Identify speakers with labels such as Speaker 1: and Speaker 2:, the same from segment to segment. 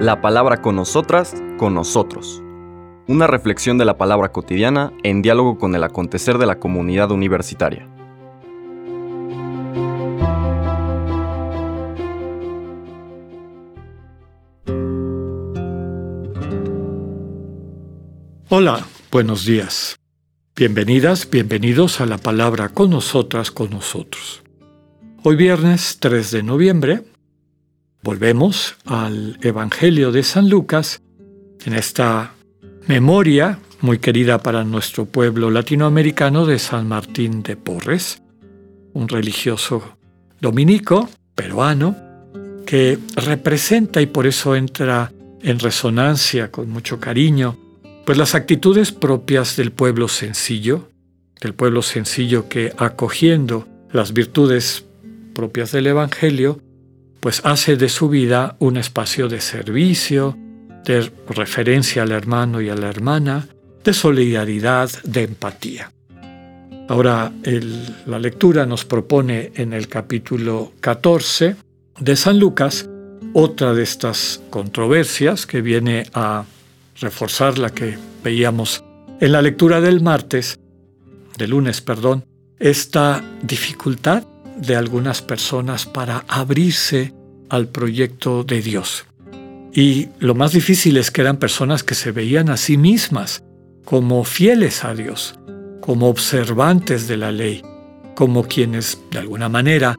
Speaker 1: La palabra con nosotras, con nosotros. Una reflexión de la palabra cotidiana en diálogo con el acontecer de la comunidad universitaria.
Speaker 2: Hola, buenos días. Bienvenidas, bienvenidos a la palabra con nosotras, con nosotros. Hoy viernes 3 de noviembre volvemos al Evangelio de San Lucas en esta memoria muy querida para nuestro pueblo latinoamericano de San Martín de Porres, un religioso dominico peruano que representa y por eso entra en resonancia con mucho cariño pues las actitudes propias del pueblo sencillo, del pueblo sencillo que acogiendo las virtudes propias del Evangelio, pues hace de su vida un espacio de servicio, de referencia al hermano y a la hermana, de solidaridad, de empatía. Ahora la lectura nos propone en el capítulo 14 de San Lucas otra de estas controversias que viene a reforzar la que veíamos en la lectura del martes, de lunes, perdón, esta dificultad de algunas personas para abrirse al proyecto de Dios. Y lo más difícil es que eran personas que se veían a sí mismas como fieles a Dios, como observantes de la ley, como quienes, de alguna manera,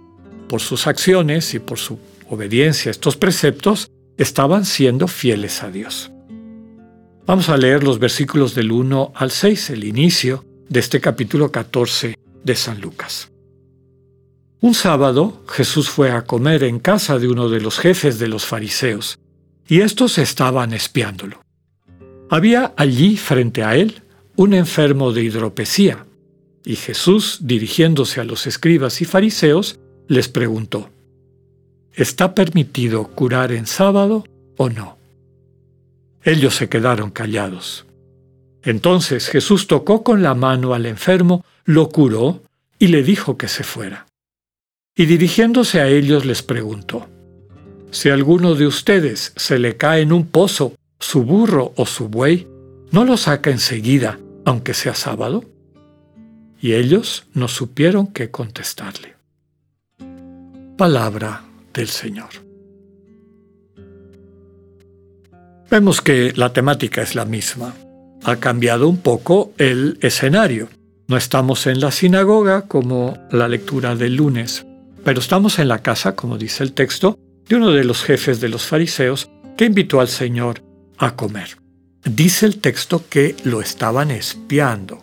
Speaker 2: por sus acciones y por su obediencia a estos preceptos, estaban siendo fieles a Dios. Vamos a leer los versículos del 1 al 6, el inicio de este capítulo 14 de San Lucas. Un sábado Jesús fue a comer en casa de uno de los jefes de los fariseos, y estos estaban espiándolo. Había allí frente a él un enfermo de hidropesía, y Jesús, dirigiéndose a los escribas y fariseos, les preguntó, ¿Está permitido curar en sábado o no? Ellos se quedaron callados. Entonces Jesús tocó con la mano al enfermo, lo curó y le dijo que se fuera. Y dirigiéndose a ellos les preguntó, Si alguno de ustedes se le cae en un pozo su burro o su buey, ¿no lo saca enseguida, aunque sea sábado? Y ellos no supieron qué contestarle. Palabra del Señor. Vemos que la temática es la misma. Ha cambiado un poco el escenario. No estamos en la sinagoga como la lectura del lunes, pero estamos en la casa, como dice el texto, de uno de los jefes de los fariseos que invitó al Señor a comer. Dice el texto que lo estaban espiando.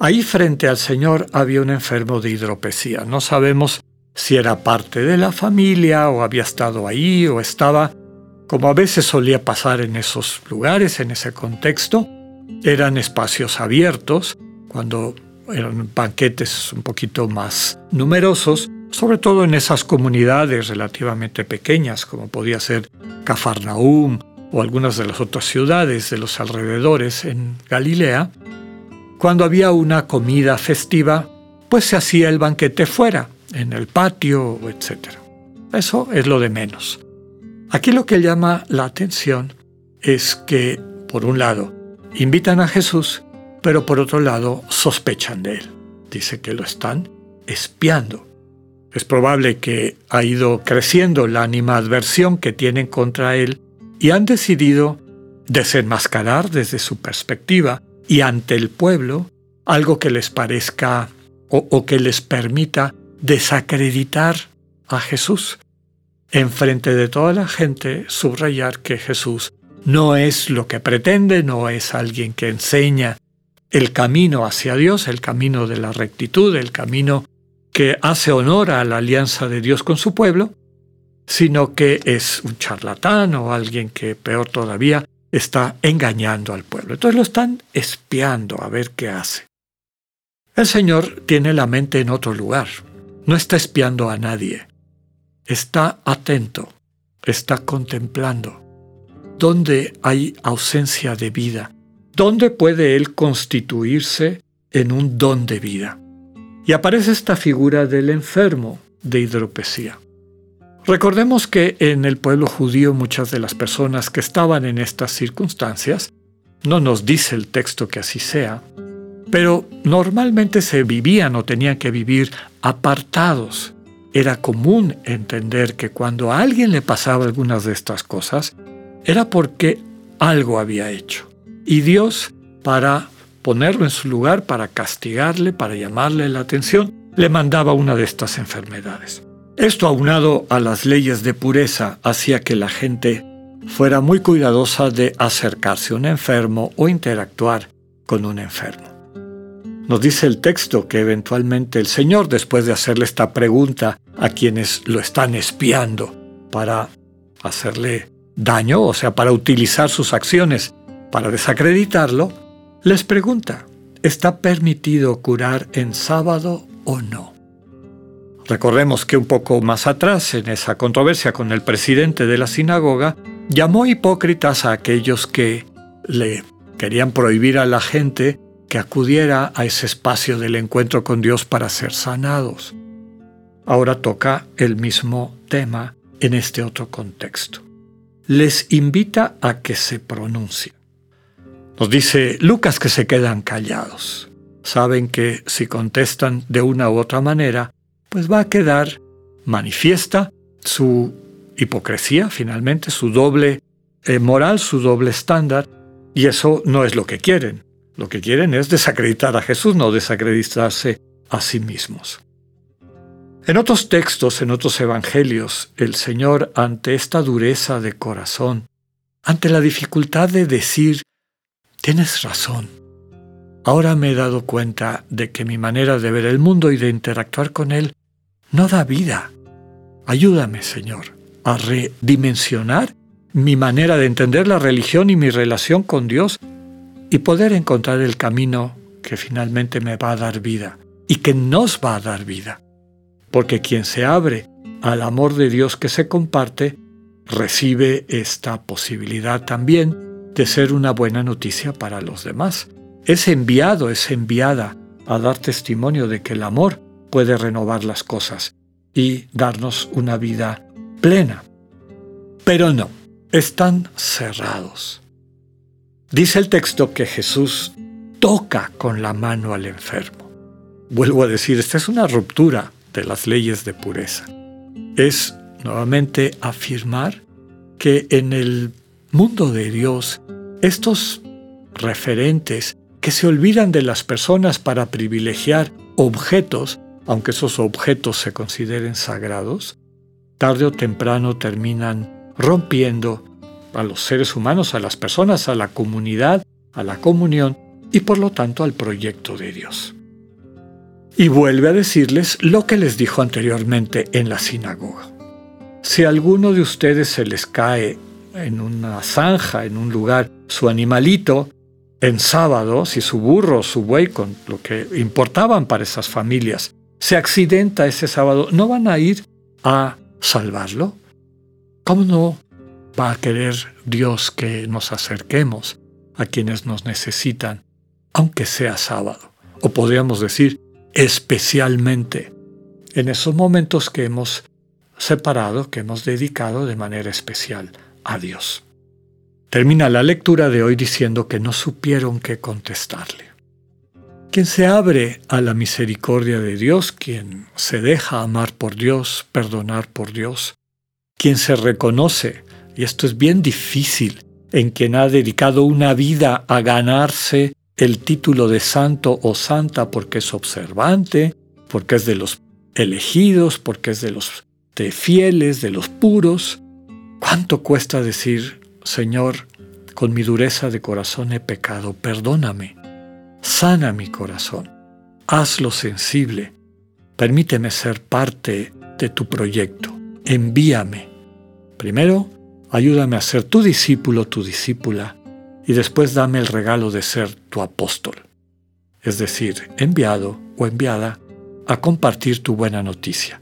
Speaker 2: Ahí frente al Señor había un enfermo de hidropesía. No sabemos si era parte de la familia o había estado ahí o estaba como a veces solía pasar en esos lugares, en ese contexto, eran espacios abiertos, cuando eran banquetes un poquito más numerosos, sobre todo en esas comunidades relativamente pequeñas, como podía ser Cafarnaum o algunas de las otras ciudades de los alrededores en Galilea, cuando había una comida festiva, pues se hacía el banquete fuera, en el patio, etc. Eso es lo de menos. Aquí lo que llama la atención es que, por un lado, invitan a Jesús, pero por otro lado, sospechan de él. Dice que lo están espiando. Es probable que ha ido creciendo la animadversión que tienen contra él y han decidido desenmascarar desde su perspectiva y ante el pueblo algo que les parezca o, o que les permita desacreditar a Jesús. Enfrente de toda la gente, subrayar que Jesús no es lo que pretende, no es alguien que enseña el camino hacia Dios, el camino de la rectitud, el camino que hace honor a la alianza de Dios con su pueblo, sino que es un charlatán o alguien que, peor todavía, está engañando al pueblo. Entonces lo están espiando a ver qué hace. El Señor tiene la mente en otro lugar, no está espiando a nadie, está atento, está contemplando. ¿Dónde hay ausencia de vida? ¿Dónde puede Él constituirse en un don de vida? Y aparece esta figura del enfermo de hidropesía. Recordemos que en el pueblo judío muchas de las personas que estaban en estas circunstancias, no nos dice el texto que así sea, pero normalmente se vivían o tenían que vivir apartados. Era común entender que cuando a alguien le pasaba algunas de estas cosas, era porque algo había hecho. Y Dios, para ponerlo en su lugar, para castigarle, para llamarle la atención, le mandaba una de estas enfermedades. Esto aunado a las leyes de pureza hacía que la gente fuera muy cuidadosa de acercarse a un enfermo o interactuar con un enfermo. Nos dice el texto que eventualmente el Señor, después de hacerle esta pregunta a quienes lo están espiando para hacerle daño, o sea, para utilizar sus acciones para desacreditarlo, les pregunta, ¿está permitido curar en sábado o no? Recordemos que un poco más atrás, en esa controversia con el presidente de la sinagoga, llamó hipócritas a aquellos que le querían prohibir a la gente que acudiera a ese espacio del encuentro con Dios para ser sanados. Ahora toca el mismo tema en este otro contexto. Les invita a que se pronuncien. Nos dice Lucas que se quedan callados. Saben que si contestan de una u otra manera, pues va a quedar manifiesta su hipocresía, finalmente, su doble eh, moral, su doble estándar, y eso no es lo que quieren. Lo que quieren es desacreditar a Jesús, no desacreditarse a sí mismos. En otros textos, en otros evangelios, el Señor, ante esta dureza de corazón, ante la dificultad de decir, tienes razón, ahora me he dado cuenta de que mi manera de ver el mundo y de interactuar con él no da vida. Ayúdame, Señor, a redimensionar mi manera de entender la religión y mi relación con Dios y poder encontrar el camino que finalmente me va a dar vida y que nos va a dar vida. Porque quien se abre al amor de Dios que se comparte, recibe esta posibilidad también de ser una buena noticia para los demás. Es enviado, es enviada a dar testimonio de que el amor puede renovar las cosas y darnos una vida plena. Pero no, están cerrados. Dice el texto que Jesús toca con la mano al enfermo. Vuelvo a decir, esta es una ruptura de las leyes de pureza. Es nuevamente afirmar que en el mundo de Dios, estos referentes que se olvidan de las personas para privilegiar objetos, aunque esos objetos se consideren sagrados, tarde o temprano terminan rompiendo a los seres humanos, a las personas, a la comunidad, a la comunión y por lo tanto al proyecto de Dios. Y vuelve a decirles lo que les dijo anteriormente en la sinagoga. Si a alguno de ustedes se les cae en una zanja, en un lugar, su animalito, en sábado, si su burro, su buey, con lo que importaban para esas familias, se accidenta ese sábado, ¿no van a ir a salvarlo? ¿Cómo no va a querer Dios que nos acerquemos a quienes nos necesitan, aunque sea sábado, o podríamos decir especialmente en esos momentos que hemos separado, que hemos dedicado de manera especial a Dios. Termina la lectura de hoy diciendo que no supieron qué contestarle. Quien se abre a la misericordia de Dios, quien se deja amar por Dios, perdonar por Dios, quien se reconoce y esto es bien difícil en quien ha dedicado una vida a ganarse el título de santo o santa porque es observante, porque es de los elegidos, porque es de los fieles, de los puros. ¿Cuánto cuesta decir, Señor, con mi dureza de corazón he pecado, perdóname, sana mi corazón, hazlo sensible, permíteme ser parte de tu proyecto, envíame. Primero, ayúdame a ser tu discípulo, tu discípula, y después dame el regalo de ser tu apóstol, es decir, enviado o enviada a compartir tu buena noticia,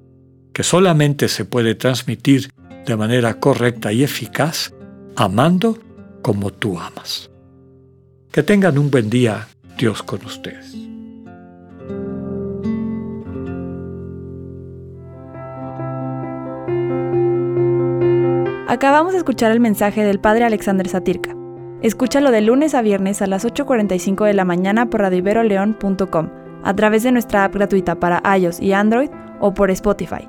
Speaker 2: que solamente se puede transmitir de manera correcta y eficaz, amando como tú amas. Que tengan un buen día, Dios con ustedes.
Speaker 3: Acabamos de escuchar el mensaje del Padre Alexander Satirka. Escúchalo de lunes a viernes a las 8.45 de la mañana por radiveroleón.com, a través de nuestra app gratuita para iOS y Android o por Spotify.